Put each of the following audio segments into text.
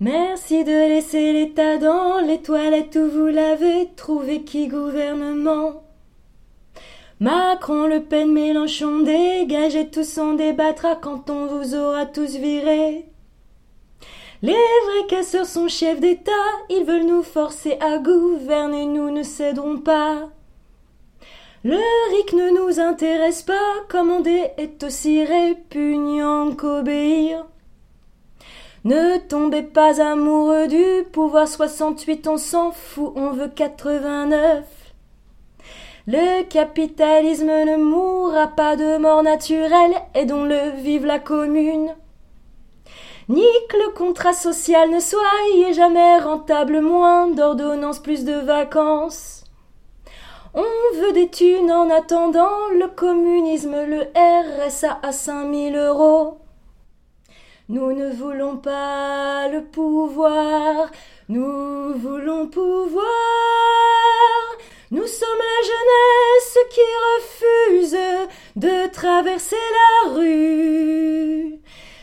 Merci de laisser l'État dans les toilettes où vous l'avez trouvé qui gouvernement. Macron, Le Pen, Mélenchon, dégagez tous, on débattra quand on vous aura tous virés. Les vrais casseurs sont chefs d'État, ils veulent nous forcer à gouverner, nous ne céderons pas. Le RIC ne nous intéresse pas, commander est aussi répugnant qu'obéir. Ne tombez pas amoureux du pouvoir 68, on s'en fout, on veut 89. Le capitalisme ne mourra pas de mort naturelle, aidons-le, vive la commune. Ni que le contrat social ne soit jamais rentable, moins d'ordonnances, plus de vacances. On veut des thunes en attendant le communisme, le RSA à 5000 euros. Nous ne voulons pas le pouvoir, nous voulons pouvoir. Nous sommes la jeunesse qui refuse de traverser la rue.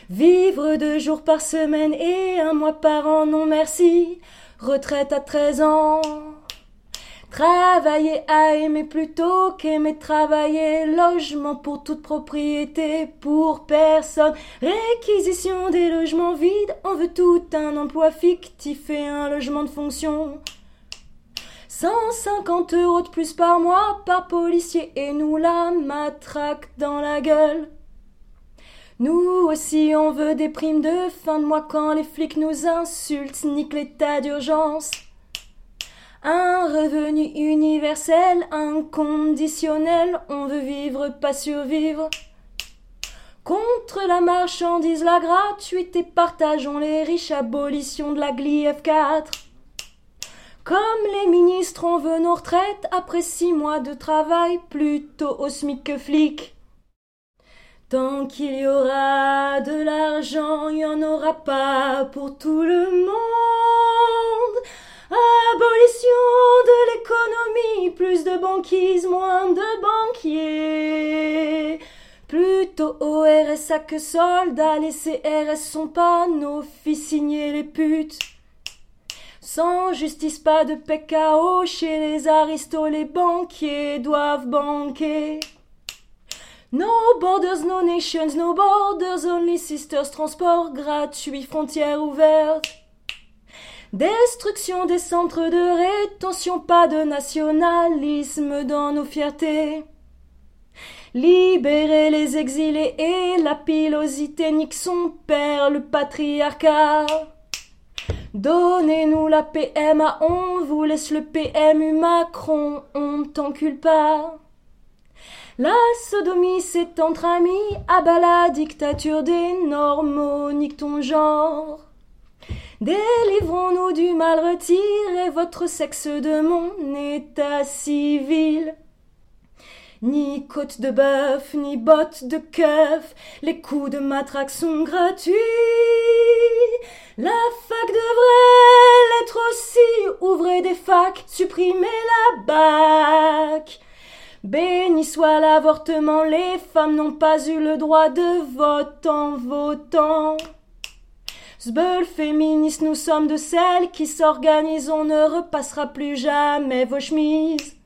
Vivre deux jours par semaine et un mois par an, non merci. Retraite à 13 ans. Travailler à aimer plutôt qu'aimer travailler. Logement pour toute propriété, pour personne. Réquisition des logements vides. On veut tout un emploi fictif et un logement de fonction. 150 euros de plus par mois par policier et nous la matraque dans la gueule. Nous aussi on veut des primes de fin de mois quand les flics nous insultent, nique l'état d'urgence. Un revenu universel, inconditionnel, on veut vivre, pas survivre. Contre la marchandise, la gratuité, partageons les riches, abolition de la f 4 Comme les ministres, on veut nos retraites après six mois de travail, plutôt au SMIC que flic. Tant qu'il y aura de l'argent, il n'y en aura pas pour tout le monde. Plus de banquise, moins de banquiers. Plutôt au RSA que soldats, les CRS sont pas nos fils signés les putes. Sans justice, pas de PKO, chez les aristos, les banquiers doivent banquer. No borders, no nations, no borders, only sisters, transport gratuit, frontières ouvertes. Destruction des centres de rétention, pas de nationalisme dans nos fiertés. Libérer les exilés et la pilosité nique son père, le patriarcat. Donnez-nous la PMA, on vous laisse le PMU Macron, on t'encule pas. La sodomie c'est entre amis, abat la dictature des normaux, nique ton genre. Délivrons-nous du mal, retirez votre sexe de mon état civil. Ni côte de bœuf, ni bottes de keuf, les coups de matraque sont gratuits. La fac devrait l'être aussi, ouvrez des facs, supprimez la bac. Béni soit l'avortement, les femmes n'ont pas eu le droit de vote en votant. Sbeul féministe, nous sommes de celles qui s'organisent, on ne repassera plus jamais vos chemises.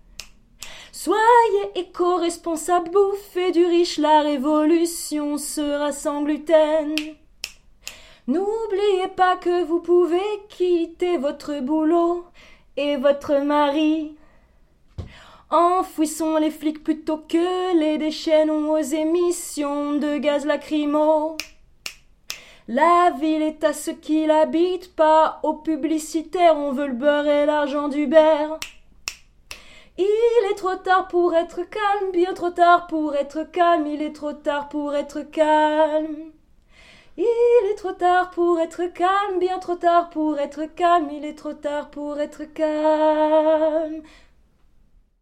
Soyez éco-responsables, bouffez du riche, la révolution sera sans gluten. N'oubliez pas que vous pouvez quitter votre boulot et votre mari. Enfouissons les flics plutôt que les déchaînons aux émissions de gaz lacrymo. La ville est à ceux qui l'habitent, pas aux publicitaires, on veut le beurre et l'argent du beurre. Il est trop tard pour être calme, bien trop tard pour être calme, il est trop tard pour être calme. Il est trop tard pour être calme, bien trop tard pour être calme, il est trop tard pour être calme.